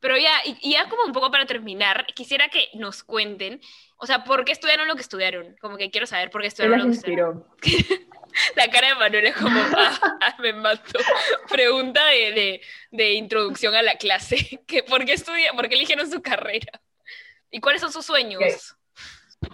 Pero ya, y, ya como un poco para terminar, quisiera que nos cuenten, o sea, ¿por qué estudiaron lo que estudiaron? Como que quiero saber por qué ¿Qué estudiaron lo que estudiaron. La cara de Manuel es como, ah, ah, me mato. Pregunta de, de, de introducción a la clase. ¿Qué, ¿Por qué estudian, por qué eligieron su carrera? ¿Y cuáles son sus sueños?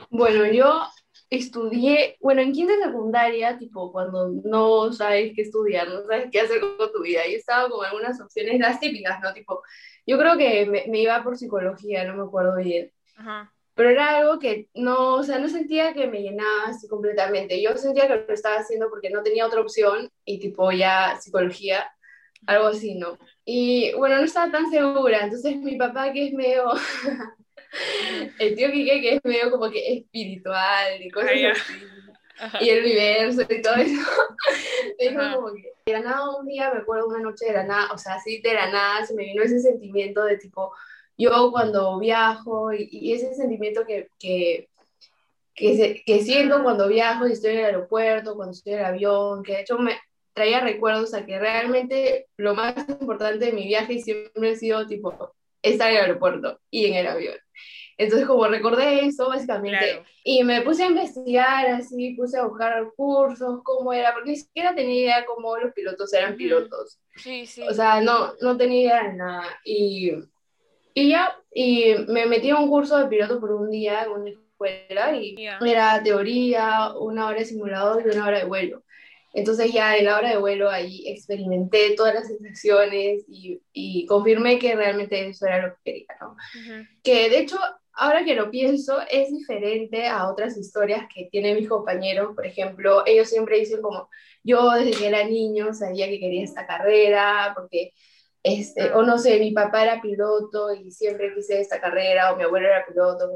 Bueno, yo estudié, bueno, en quinta secundaria, tipo, cuando no sabes qué estudiar, no sabes qué hacer con tu vida, yo estaba con algunas opciones, las típicas, ¿no? Tipo, yo creo que me, me iba por psicología, no me acuerdo bien, Ajá. Pero era algo que no, o sea, no sentía que me llenaba así completamente, yo sentía que lo estaba haciendo porque no tenía otra opción y tipo ya psicología, algo así, ¿no? Y bueno, no estaba tan segura, entonces mi papá que es medio... El tío Quique, que es medio como que espiritual y cosas ya. así, Ajá. y el universo y todo eso, me dijo Ajá. como que de la nada un día, me acuerdo una noche de la nada, o sea, así de la nada se me vino ese sentimiento de tipo, yo cuando viajo y, y ese sentimiento que, que, que, se- que siento cuando viajo y estoy en el aeropuerto, cuando estoy en el avión, que de hecho me traía recuerdos a que realmente lo más importante de mi viaje siempre ha sido tipo estar en el aeropuerto y en el avión. Entonces como recordé eso básicamente Claro. y me puse a investigar así, puse a buscar cursos, cómo era, porque ni siquiera tenía idea cómo los pilotos eran pilotos. Sí, sí. O sea, no, no tenía idea de nada. Y, y ya, y me metí a un curso de piloto por un día en una escuela y Ya. era teoría, una hora de simulador y una hora de vuelo. Entonces ya en la hora de vuelo ahí experimenté todas las sensaciones y, y confirmé que realmente eso era lo que quería, ¿no? Ujú. que de hecho, ahora que lo pienso, es diferente a otras historias que tienen mis compañeros. Por ejemplo, ellos siempre dicen como, yo desde que era niño sabía que quería esta carrera, porque, este, o no sé, mi papá era piloto y siempre quise esta carrera, o mi abuelo era piloto.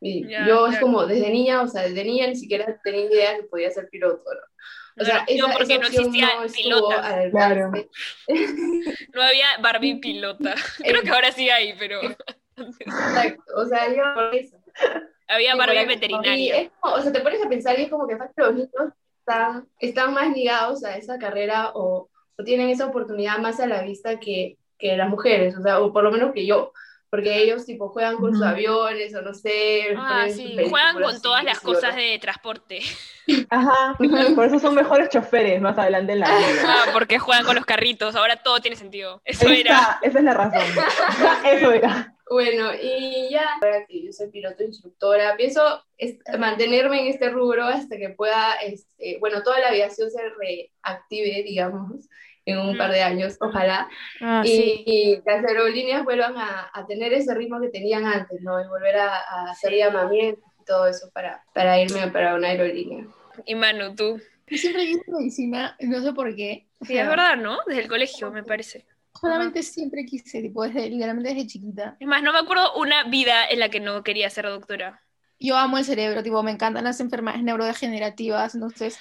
Y Ya, yo es como, desde niña, o sea, desde niña ni siquiera tenía idea que podía ser piloto, ¿no? O sea, No, esa, porque esa no existía no al Claro. No había Barbie pilota. Creo que ahora sí hay, pero Exacto, o sea, yo por eso. había Sí, Barbie veterinaria. es como, o sea, te pones a pensar y es como que los niños están, están más ligados a esa carrera o, o tienen esa oportunidad más a la vista que, que las mujeres, o sea, o por lo menos que yo, porque ellos tipo juegan con sus aviones o no sé, Ah, sí, juegan con así, todas las cosas ¿no? de transporte. Ajá, por eso son mejores choferes más adelante en la vida. Ah, porque juegan con los carritos, ahora todo tiene sentido. Eso era. Esa, es la razón. Eso era. Bueno, y ya, ahora que yo soy piloto instructora, pienso mantenerme en este rubro hasta que pueda, este, bueno, toda la aviación se reactive, digamos, en un Mm. par de años, ojalá. Ah, y, y las aerolíneas vuelvan a, a tener ese ritmo que tenían antes, ¿no? Y volver a, a hacer Sí. llamamientos y todo eso para, para irme para una aerolínea. Y Manu, tú. Yo siempre quise medicina, no sé por qué. Sí, sea, es verdad, ¿no? Desde el colegio, me parece. Solamente siempre quise, tipo, desde, literalmente desde chiquita. Es más, no me acuerdo una vida en la que no quería ser doctora. Yo amo el cerebro, tipo, me encantan las enfermedades neurodegenerativas, entonces...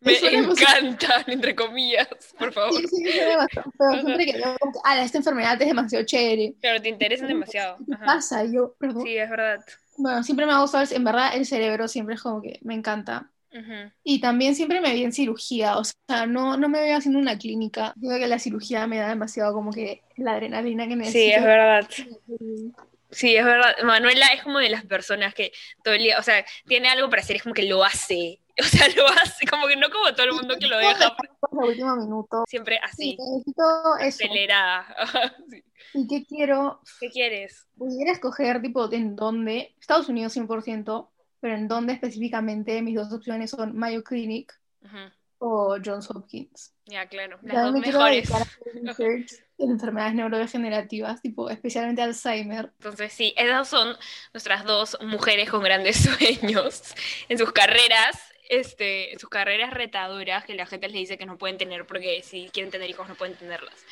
Me encantan, entre comillas, por favor. Sí, sí, sí, feo. Siempre que que, ah, esta enfermedad es demasiado chévere. Pero te interesan demasiado. ¿Qué Ajá. pasa? Yo, perdón. Sí, es verdad. Bueno, siempre me ha gustado, en verdad, el cerebro siempre es como que me encanta. Y también siempre me vi en cirugía, o sea, no, no me veo haciendo una clínica. Digo que la cirugía me da demasiado como que la adrenalina que Sí, necesito. es verdad. Sí, es verdad. Manuela es como de las personas que todo el día, o sea, tiene algo para hacer, es como que lo hace. O sea, lo hace, como que no como todo el mundo que lo deja El último minuto. siempre Sí, así, eso. acelerada. Sí. ¿Y qué quiero? ¿Qué quieres? Pudiera escoger, tipo, en dónde. Estados Unidos 100%, pero en dónde específicamente mis dos opciones son Mayo Clinic o Johns Hopkins. Ya, claro, las dos mejores. en enfermedades neurodegenerativas, tipo especialmente Alzheimer. Entonces sí, esas son nuestras dos mujeres con grandes sueños en sus carreras, este, sus carreras retadoras que la gente les dice que no pueden tener porque si quieren tener hijos no pueden tenerlas.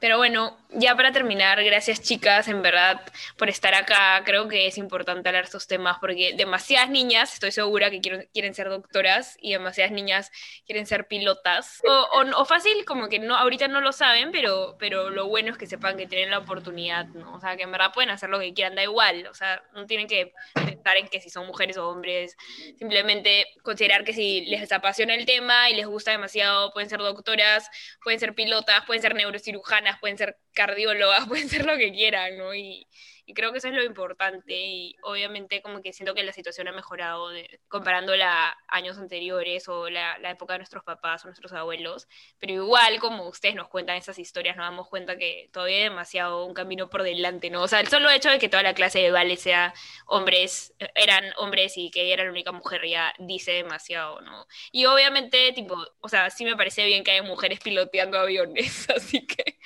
Pero bueno, ya para terminar, gracias chicas, en verdad, por estar acá. Creo que es importante hablar estos temas porque demasiadas niñas, estoy segura que quieren, quieren ser doctoras y demasiadas niñas quieren ser pilotas. O, o, fácil, como que no, ahorita no lo saben, pero, pero lo bueno es que sepan que tienen la oportunidad, ¿no? O sea, que en verdad pueden hacer lo que quieran, da igual. O sea, no tienen que pensar en que si son mujeres o hombres. Simplemente considerar que si les apasiona el tema y les gusta demasiado, pueden ser doctoras, pueden ser pilotas, pueden ser neurocirujanas pueden ser cardiólogas, pueden ser lo que quieran, ¿no? Y, y creo que eso es lo importante y obviamente como que siento que la situación ha mejorado de, comparándola años anteriores o la, la, época de nuestros papás o nuestros abuelos, pero igual como ustedes nos cuentan esas historias nos damos cuenta que todavía hay demasiado un camino por delante, ¿no? O sea, el solo hecho de que toda la clase de Vale sea hombres, eran hombres y que ella era la única mujer ya dice demasiado, ¿no? Y obviamente, tipo, o sea, sí me parece bien que haya mujeres piloteando aviones, así que,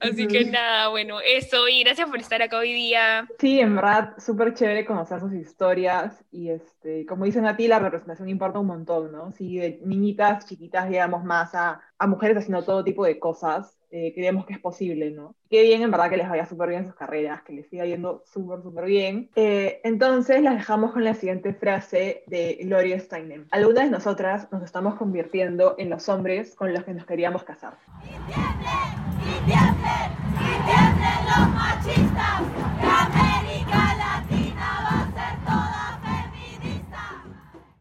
así que nada, bueno, eso y gracias por estar acá hoy día. Sí, en verdad, súper chévere conocer sus historias y este, como dicen a ti, la representación importa un montón, ¿no? Si de niñitas chiquitas llegamos más a, a mujeres haciendo todo tipo de cosas, eh, creemos que es posible, ¿no? Qué bien, en verdad, que les vaya súper bien sus carreras, que les siga yendo súper, súper bien. Eh, entonces, las dejamos con la siguiente frase de Gloria Steinem. Algunas de nosotras nos estamos convirtiendo en los hombres con los que nos queríamos casar. ¡Y tiemblen! ¡Y tiemblen! ¡Y tiemblen los machistas!